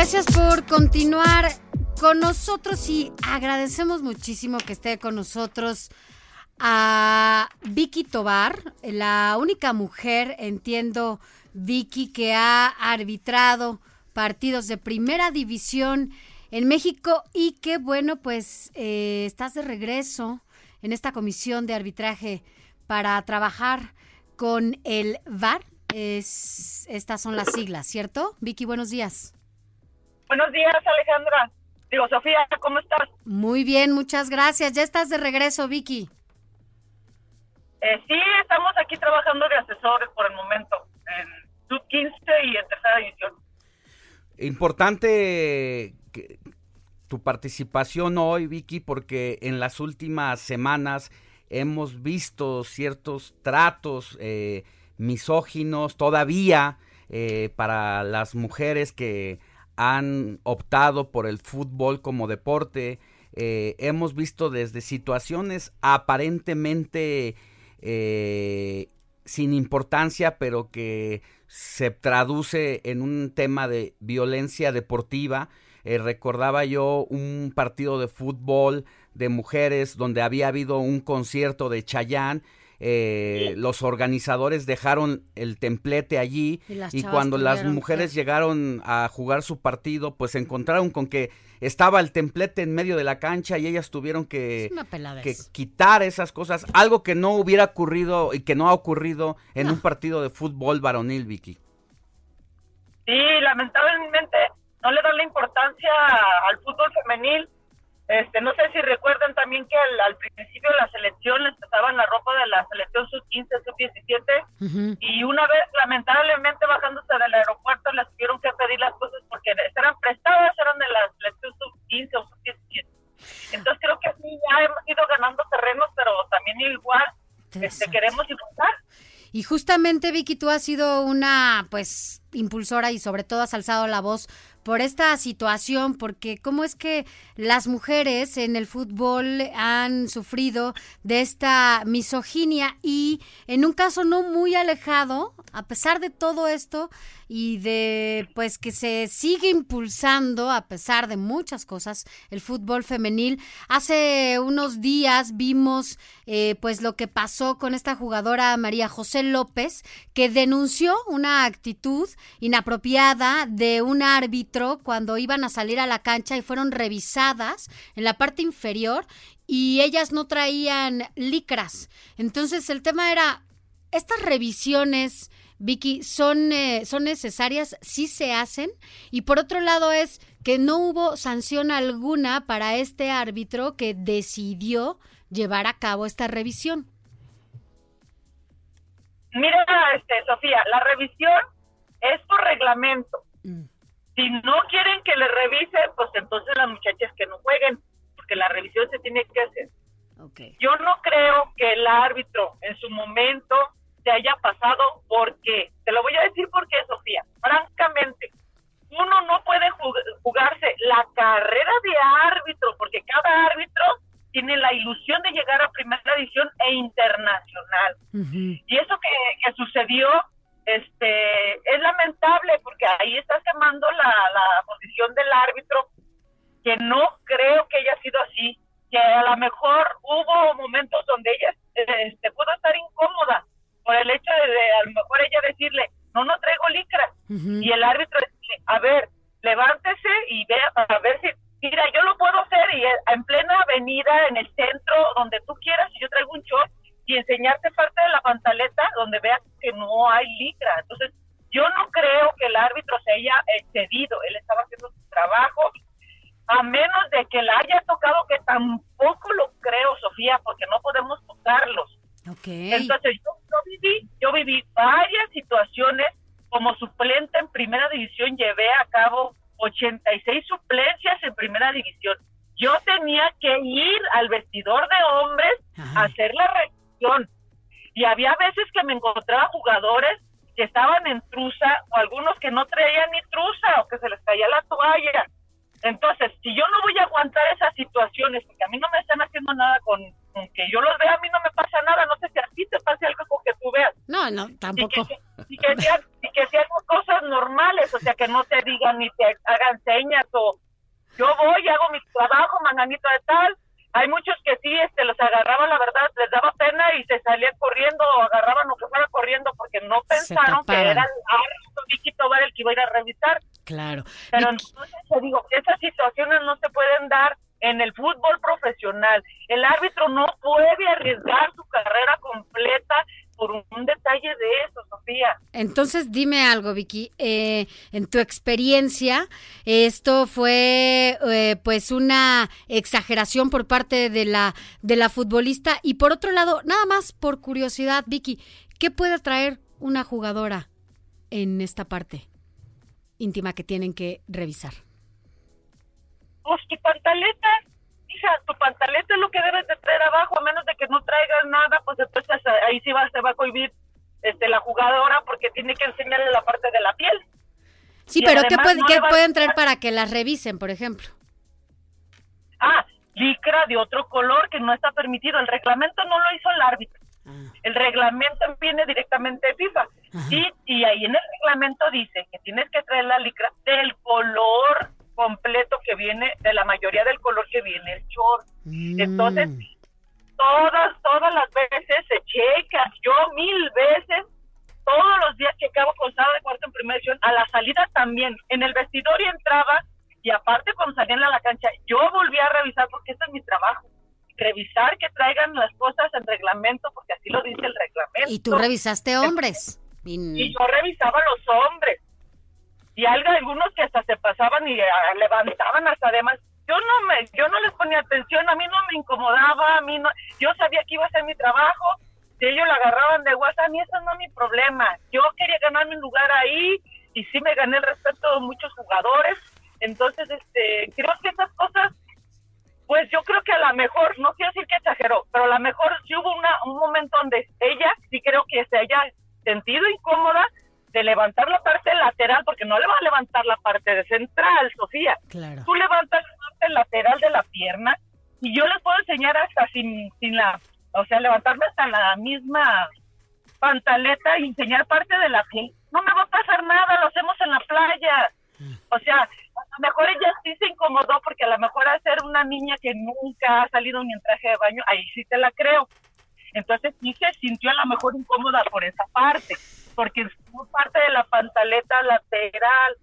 Gracias por continuar con nosotros y agradecemos muchísimo que esté con nosotros a Vicky Tobar, la única mujer, entiendo, Vicky, que ha arbitrado partidos de primera división en México y que, bueno, pues eh, estás de regreso en esta comisión de arbitraje para trabajar con el VAR. Es, estas son las siglas, ¿cierto? Vicky, buenos días. Buenos días, Alejandra. Digo, Sofía, ¿cómo estás? Muy bien, muchas gracias. Ya estás de regreso, Vicky. Eh, sí, estamos aquí trabajando de asesores por el momento, en sub 15 y en tercera división. Importante que, tu participación hoy, Vicky, porque en las últimas semanas hemos visto ciertos tratos eh, misóginos todavía eh, para las mujeres que han optado por el fútbol como deporte. Eh, hemos visto desde situaciones aparentemente eh, sin importancia, pero que se traduce en un tema de violencia deportiva. Eh, recordaba yo un partido de fútbol de mujeres donde había habido un concierto de Chayán eh, los organizadores dejaron el templete allí y, cuando las mujeres llegaron a jugar su partido, pues se encontraron con que estaba el templete en medio de la cancha y ellas tuvieron que, que quitar esas cosas, algo que no hubiera ocurrido y que no ha ocurrido en un partido de fútbol varonil, Vicky. Sí, lamentablemente no le dan la importancia al fútbol femenil. Este, no sé si recuerdan también que al, principio de la selección les pasaban la ropa de la selección sub-15, sub-17 y una vez lamentablemente bajándose del aeropuerto les tuvieron que pedir las cosas porque eran prestadas, eran de la selección sub-15 o sub-17. Entonces creo que sí, ya hemos ido ganando terrenos, pero también igual este, queremos impulsar. Y justamente Vicky, tú has sido una pues impulsora y sobre todo has alzado la voz por esta situación, porque cómo es que las mujeres en el fútbol han sufrido de esta misoginia y en un caso no muy alejado, a pesar de todo esto y de pues que se sigue impulsando a pesar de muchas cosas el fútbol femenil. Hace unos días vimos eh, pues lo que pasó con esta jugadora María José López que denunció una actitud inapropiada de un árbitro cuando iban a salir a la cancha y fueron revisadas en la parte inferior y ellas no traían licras. Entonces el tema era, estas revisiones, Vicky, son, eh, son necesarias, sí se hacen. Y por otro lado es que no hubo sanción alguna para este árbitro que decidió llevar a cabo esta revisión. Mira, este, Sofía, la revisión es por reglamento. Mm. Si no quieren que le revisen, pues entonces las muchachas que no jueguen, porque la revisión se tiene que hacer. Yo no creo que el árbitro en su momento se haya pasado porque, te lo voy a decir porque, Sofía, francamente, uno no puede jugarse la carrera de árbitro, porque cada árbitro tiene la ilusión de llegar a primera división e internacional. Y eso que, que sucedió este es lamentable porque ahí está quemando la, la posición del árbitro que no creo que haya sido así que a lo mejor hubo momentos donde ella este, pudo estar incómoda por el hecho de, a lo mejor ella decirle no no traigo licra y el árbitro decirle a ver levántese y vea a ver si mira yo lo puedo hacer y en plena avenida en el centro donde tú quieras y yo traigo un short y enseñarte parte de la pantaleta donde veas que no hay licra. Entonces, yo no creo que el árbitro se haya excedido, él estaba haciendo trabajo, a menos de que la haya tocado, que tampoco lo creo, Sofía, porque no podemos tocarlos. Okay. Entonces, yo, viví, yo viví varias situaciones como suplente en primera división llevé a cabo 86 suplencias en primera división. Yo tenía que ir al vestidor de hombres a hacer la revisión. Y había veces que me encontraba jugadores que estaban en truza o algunos que no traían ni truza o que se les caía la toalla. Entonces, si yo no voy a aguantar esas situaciones, porque a mí no me están haciendo nada con, que yo los vea, a mí no me pasa nada, no sé si a ti te pase algo con que tú veas. No, no, tampoco. Y que, sean, y que sean cosas normales, o sea, que no te digan ni te hagan señas o yo voy, hago mi trabajo, manganito de tal, hay muchos que sí, este, los agarraban, la verdad, les daba pena y se salían corriendo o agarraban lo que fuera corriendo porque no pensaron que era el Vicky Tobar el que iba a ir a revisar. Claro. Pero entonces te digo, esas situaciones no se pueden dar en el fútbol profesional. El árbitro no puede arriesgar su carrera completa por un, detalle de eso, Sofía. Entonces, dime algo, Vicky. Eh, en tu experiencia, esto fue eh, pues una exageración por parte de la, de la futbolista. Y por otro lado, nada más por curiosidad, Vicky, ¿qué puede traer una jugadora en esta parte íntima que tienen que revisar? Pues tu pantaleta, hija, tu pantaleta es lo que debes de traer abajo, a menos de que no traigas nada, ahí sí va, se va a cohibir este, la jugadora porque tiene que enseñarle la parte de la piel. Sí, pero ¿qué, pueden traer para que las revisen, por ejemplo? Ah, licra de otro color que no está permitido. El reglamento no lo hizo el árbitro. Ah. El reglamento viene directamente de FIFA. Y, y ahí en el reglamento dice que tienes que traer la licra del color completo que viene, de la mayoría del color que viene el short. Mm. Entonces, todas, todas las veces se checa, yo mil veces, todos los días checaba con sala de cuarto en primera edición, a la salida también, en el vestidor y entraba, y aparte cuando salían a la cancha, yo volví a revisar porque ese es mi trabajo revisar que traigan las cosas en reglamento, porque así lo dice el reglamento. ¿Y tú revisaste hombres? Y yo revisaba los hombres. Y algunos que hasta se pasaban y ah, levantaban hasta además. Yo no me, yo no les ponía atención, a mí no me incomodaba, a mí no, yo sabía que iba a hacer mi trabajo, si ellos la agarraban de WhatsApp, a mí eso no es mi problema. Yo quería ganar mi lugar ahí y sí me gané el respeto de muchos jugadores. Entonces, este, creo que esas cosas, pues yo creo que a lo mejor, no quiero decir que exageró, pero a lo mejor sí hubo una, un momento donde ella sí creo que se haya sentido incómoda de levantar la parte lateral, porque no le va a levantar la parte de central, Sofía. Claro. Tú levantas parte lateral de la pierna y yo les puedo enseñar hasta sin, sin la, o sea, levantarme hasta la misma pantaleta y enseñar parte de la piel. No me va a pasar nada, lo hacemos en la playa. O sea, a lo mejor ella sí se incomodó porque a lo mejor hacer una niña que nunca ha salido ni en traje de baño, ahí sí te la creo. Entonces sí se sintió a lo mejor incómoda por esa parte porque es parte de la pantaleta lateral.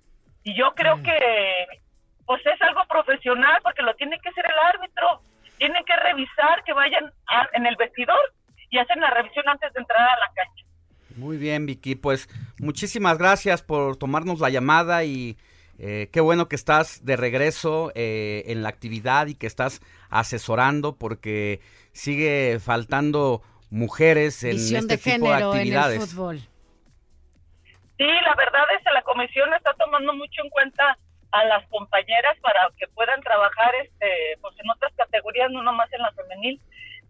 Y yo creo mm. que pues es algo profesional porque lo tiene que hacer el árbitro. Tienen que revisar que vayan en el vestidor y hacen la revisión antes de entrar a la cancha. Muy bien, Vicky. Pues muchísimas gracias por tomarnos la llamada y eh, qué bueno que estás de regreso eh, en la actividad y que estás asesorando porque sigue faltando mujeres en este tipo de actividades. En el fútbol. Sí, la verdad es que la comisión está tomando mucho en cuenta a las compañeras para que puedan trabajar este pues en otras categorías, no nomás en la femenil.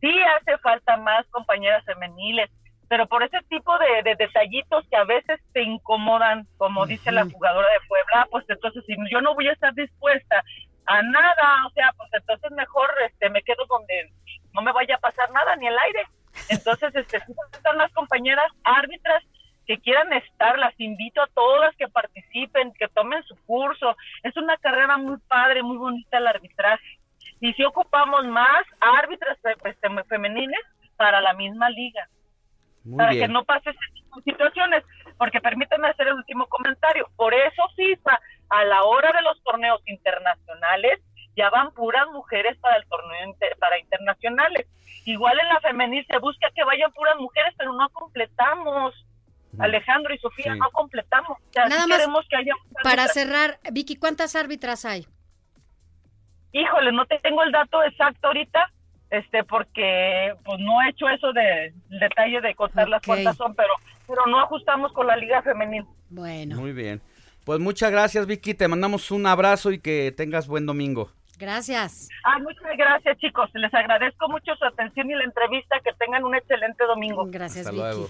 Sí hace falta más compañeras femeniles, pero por ese tipo de, detallitos que a veces te incomodan, como dice la jugadora de Puebla, pues entonces si yo no voy a estar dispuesta a nada, o sea, pues entonces mejor este me quedo donde no me vaya a pasar nada ni el aire. Entonces, este, están las compañeras árbitras que quieran estar, las invito a todas tomen su curso. Es una carrera muy padre, muy bonita el arbitraje. Y si ocupamos más árbitras este, femeniles para la misma liga, para que no pase ese tipo de situaciones. Porque permítanme hacer el último comentario. Por eso FIFA, a la hora de los torneos internacionales, ya van puras mujeres para el torneo para internacionales. Igual en la femenil se busca que vayan puras mujeres, pero no completamos. Alejandro y Sofía no completamos. Nada más que haya para cerrar, Vicky, ¿cuántas árbitras hay? Híjole, no tengo el dato exacto ahorita, este, porque pues no he hecho eso de detalle de contar las cuántas son, pero pero no ajustamos con la liga femenil. Bueno. Muy bien. Pues muchas gracias, Vicky. Te mandamos un abrazo y que tengas buen domingo. Gracias. Ay, muchas gracias, chicos. Les agradezco mucho su atención y la entrevista. Que tengan un excelente domingo. Gracias, Hasta Vicky. luego.